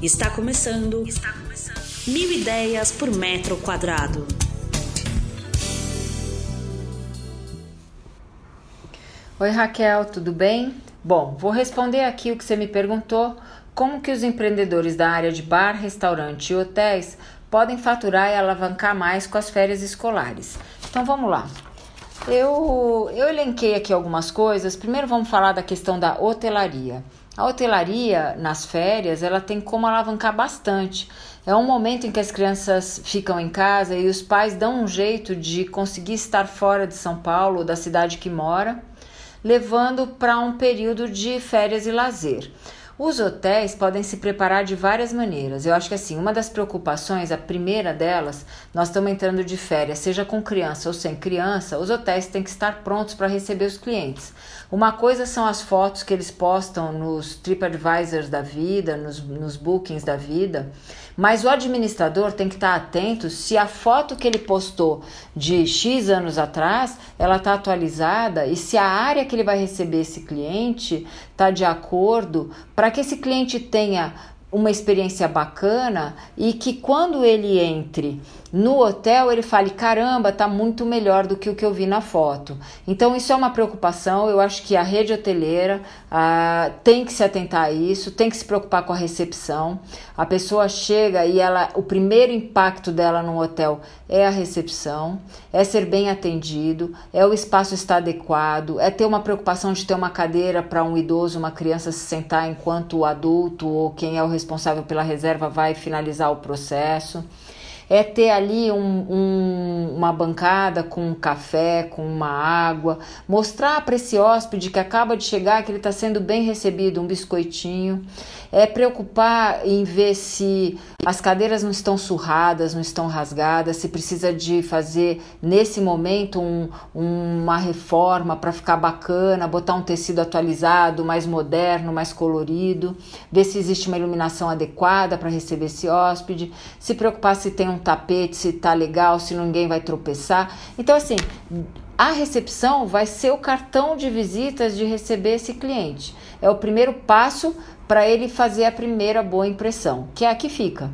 Está começando. Está começando. Mil ideias por metro quadrado. Oi Raquel, tudo bem? Bom, vou responder aqui o que você me perguntou: como que os empreendedores da área de bar, restaurante e hotéis podem faturar e alavancar mais com as férias escolares. Então vamos lá. Eu, eu elenquei aqui algumas coisas. Primeiro vamos falar da questão da hotelaria. A hotelaria, nas férias, ela tem como alavancar bastante. É um momento em que as crianças ficam em casa e os pais dão um jeito de conseguir estar fora de São Paulo da cidade que mora, levando para um período de férias e lazer. Os hotéis podem se preparar de várias maneiras. Eu acho que assim, uma das preocupações, a primeira delas, nós estamos entrando de férias, seja com criança ou sem criança, os hotéis têm que estar prontos para receber os clientes. Uma coisa são as fotos que eles postam nos TripAdvisors da vida, nos, nos bookings da vida, mas o administrador tem que estar atento se a foto que ele postou de X anos atrás, ela está atualizada e se a área que ele vai receber esse cliente está de acordo para que esse cliente tenha uma experiência bacana e que quando ele entre no hotel ele fale caramba, tá muito melhor do que o que eu vi na foto. Então isso é uma preocupação. Eu acho que a rede hoteleira ah, tem que se atentar a isso, tem que se preocupar com a recepção. A pessoa chega e ela, o primeiro impacto dela no hotel é a recepção, é ser bem atendido, é o espaço estar adequado, é ter uma preocupação de ter uma cadeira para um idoso, uma criança se sentar enquanto o adulto ou quem é o responsável pela reserva vai finalizar o processo é ter ali um, um, uma bancada com um café, com uma água, mostrar para esse hóspede que acaba de chegar que ele está sendo bem recebido, um biscoitinho, é preocupar em ver se as cadeiras não estão surradas, não estão rasgadas, se precisa de fazer nesse momento um, uma reforma para ficar bacana, botar um tecido atualizado, mais moderno, mais colorido, ver se existe uma iluminação adequada para receber esse hóspede, se preocupar se tem um tapete, se tá legal, se ninguém vai tropeçar. Então, assim, a recepção vai ser o cartão de visitas de receber esse cliente. É o primeiro passo para ele fazer a primeira boa impressão, que é a que fica.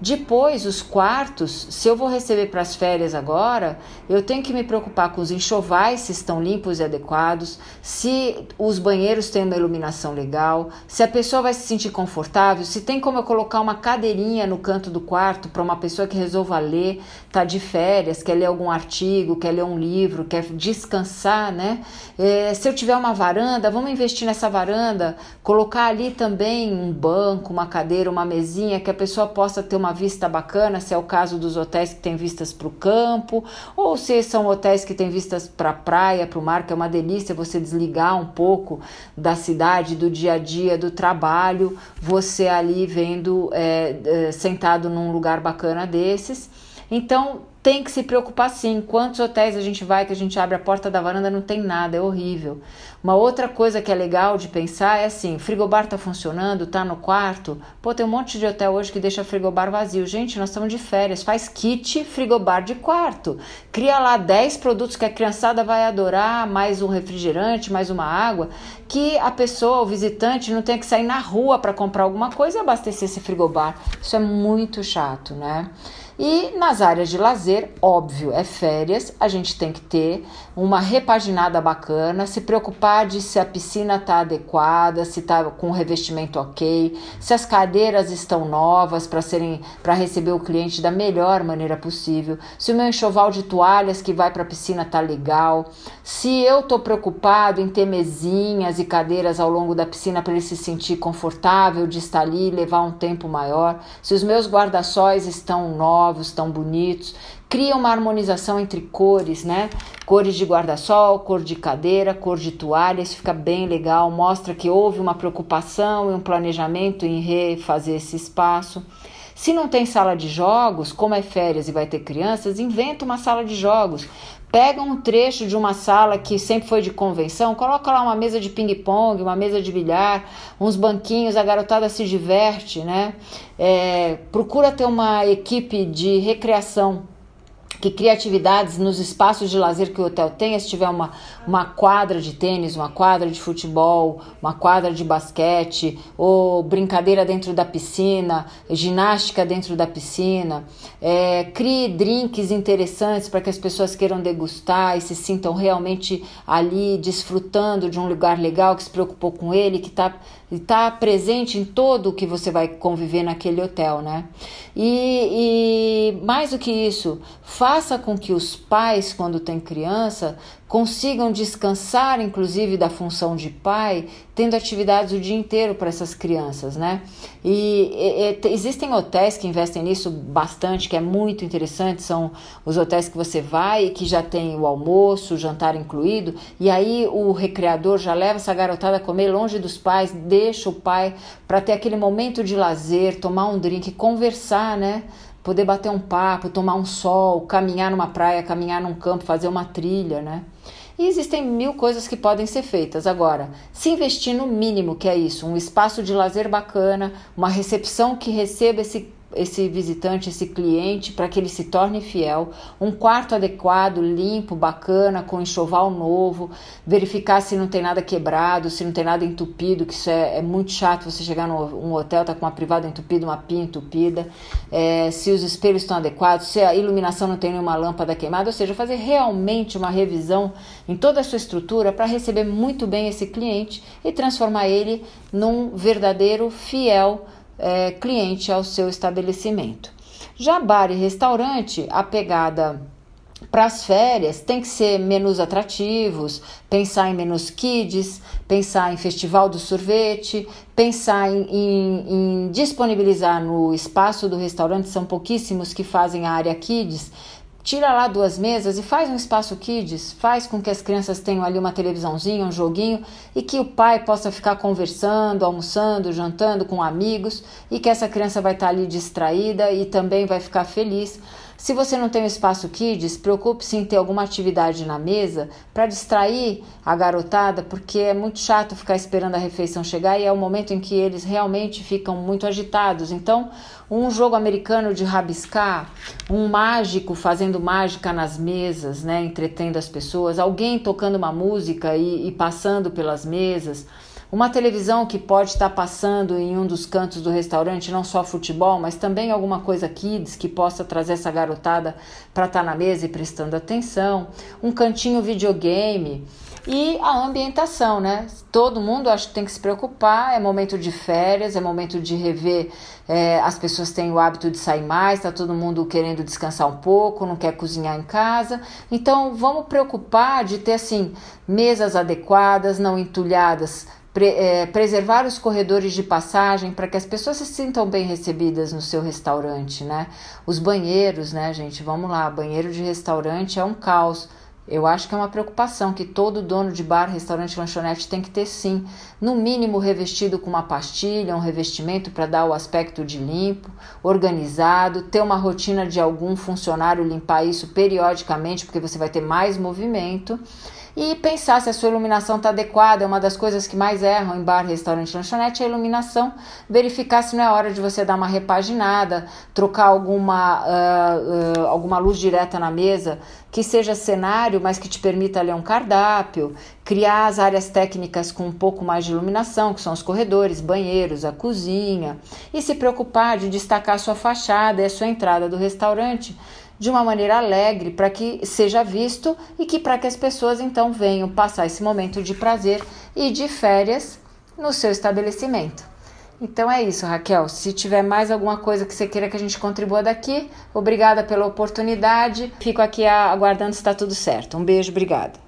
Depois, os quartos, se eu vou receber para as férias agora, eu tenho que me preocupar com os enxovais se estão limpos e adequados, se os banheiros têm uma iluminação legal, se a pessoa vai se sentir confortável, se tem como eu colocar uma cadeirinha no canto do quarto para uma pessoa que resolva ler, tá de férias, quer ler algum artigo, quer ler um livro, quer descansar, né? É, se eu tiver uma varanda, vamos investir nessa varanda, colocar ali também um banco, uma cadeira, uma mesinha que a pessoa possa ter uma uma vista bacana, se é o caso dos hotéis que têm vistas para o campo, ou se são hotéis que têm vistas para a praia, para o mar, que é uma delícia você desligar um pouco da cidade, do dia a dia, do trabalho, você ali vendo, é, é, sentado num lugar bacana desses. Então, tem que se preocupar sim. Quantos hotéis a gente vai que a gente abre a porta da varanda não tem nada, é horrível. Uma outra coisa que é legal de pensar é assim: frigobar tá funcionando, tá no quarto. Pô, tem um monte de hotel hoje que deixa frigobar vazio. Gente, nós estamos de férias. Faz kit frigobar de quarto. Cria lá 10 produtos que a criançada vai adorar, mais um refrigerante, mais uma água, que a pessoa, o visitante, não tenha que sair na rua para comprar alguma coisa e abastecer esse frigobar. Isso é muito chato, né? E nas áreas de lazer, óbvio, é férias, a gente tem que ter uma repaginada bacana, se preocupar de se a piscina está adequada, se está com o revestimento ok, se as cadeiras estão novas para serem para receber o cliente da melhor maneira possível, se o meu enxoval de toalhas que vai para a piscina tá legal, se eu estou preocupado em ter mesinhas e cadeiras ao longo da piscina para ele se sentir confortável de estar ali levar um tempo maior, se os meus guarda-sóis estão novos novos, tão bonitos, cria uma harmonização entre cores, né? Cores de guarda-sol, cor de cadeira, cor de toalha, isso fica bem legal, mostra que houve uma preocupação e um planejamento em refazer esse espaço. Se não tem sala de jogos, como é férias e vai ter crianças, inventa uma sala de jogos. Pega um trecho de uma sala que sempre foi de convenção, coloca lá uma mesa de ping-pong, uma mesa de bilhar, uns banquinhos, a garotada se diverte, né? É, procura ter uma equipe de recreação que cria atividades nos espaços de lazer que o hotel tenha, se tiver uma, uma quadra de tênis, uma quadra de futebol, uma quadra de basquete, ou brincadeira dentro da piscina, ginástica dentro da piscina. É, crie drinks interessantes para que as pessoas queiram degustar e se sintam realmente ali desfrutando de um lugar legal que se preocupou com ele, que está está presente em todo o que você vai conviver naquele hotel, né? E, e mais do que isso, faça com que os pais, quando tem criança, consigam descansar, inclusive, da função de pai, tendo atividades o dia inteiro para essas crianças, né? E, e, e, existem hotéis que investem nisso bastante, que é muito interessante, são os hotéis que você vai e que já tem o almoço, o jantar incluído, e aí o recreador já leva essa garotada a comer longe dos pais, deixa o pai para ter aquele momento de lazer, tomar um drink, conversar, né? Poder bater um papo, tomar um sol, caminhar numa praia, caminhar num campo, fazer uma trilha, né? E existem mil coisas que podem ser feitas. Agora, se investir no mínimo, que é isso, um espaço de lazer bacana, uma recepção que receba esse esse visitante, esse cliente, para que ele se torne fiel, um quarto adequado, limpo, bacana, com enxoval novo, verificar se não tem nada quebrado, se não tem nada entupido, que isso é, é muito chato você chegar num hotel, tá com uma privada entupida, uma pia entupida, é, se os espelhos estão adequados, se a iluminação não tem nenhuma lâmpada queimada, ou seja, fazer realmente uma revisão em toda a sua estrutura para receber muito bem esse cliente e transformar ele num verdadeiro fiel é, cliente ao seu estabelecimento. Já bar e restaurante, a pegada para as férias tem que ser menus atrativos, pensar em menus kids, pensar em festival do sorvete, pensar em, em, em disponibilizar no espaço do restaurante, são pouquíssimos que fazem a área kids, tira lá duas mesas e faz um espaço kids, faz com que as crianças tenham ali uma televisãozinha, um joguinho e que o pai possa ficar conversando, almoçando, jantando com amigos e que essa criança vai estar ali distraída e também vai ficar feliz se você não tem um espaço kids, preocupe-se em ter alguma atividade na mesa para distrair a garotada, porque é muito chato ficar esperando a refeição chegar e é o momento em que eles realmente ficam muito agitados. Então, um jogo americano de rabiscar, um mágico fazendo mágica nas mesas, né, entretendo as pessoas, alguém tocando uma música e, e passando pelas mesas. Uma televisão que pode estar passando em um dos cantos do restaurante, não só futebol, mas também alguma coisa kids que possa trazer essa garotada para estar na mesa e prestando atenção. Um cantinho videogame e a ambientação, né? Todo mundo acho que tem que se preocupar. É momento de férias, é momento de rever. É, as pessoas têm o hábito de sair mais, tá todo mundo querendo descansar um pouco, não quer cozinhar em casa. Então vamos preocupar de ter assim mesas adequadas, não entulhadas é, preservar os corredores de passagem para que as pessoas se sintam bem recebidas no seu restaurante, né? Os banheiros, né, gente? Vamos lá, banheiro de restaurante é um caos. Eu acho que é uma preocupação que todo dono de bar, restaurante, lanchonete tem que ter sim. No mínimo revestido com uma pastilha, um revestimento para dar o aspecto de limpo, organizado, ter uma rotina de algum funcionário limpar isso periodicamente, porque você vai ter mais movimento e pensar se a sua iluminação está adequada. É uma das coisas que mais erram em bar, restaurante, lanchonete é a iluminação. Verificar se não é hora de você dar uma repaginada, trocar alguma, uh, uh, alguma luz direta na mesa que seja cenário, mas que te permita ler um cardápio, criar as áreas técnicas com um pouco mais de iluminação, que são os corredores, banheiros, a cozinha, e se preocupar de destacar a sua fachada e a sua entrada do restaurante de uma maneira alegre para que seja visto e que para que as pessoas então venham passar esse momento de prazer e de férias no seu estabelecimento. Então é isso, Raquel. Se tiver mais alguma coisa que você queira que a gente contribua daqui, obrigada pela oportunidade. Fico aqui aguardando se está tudo certo. Um beijo, obrigada.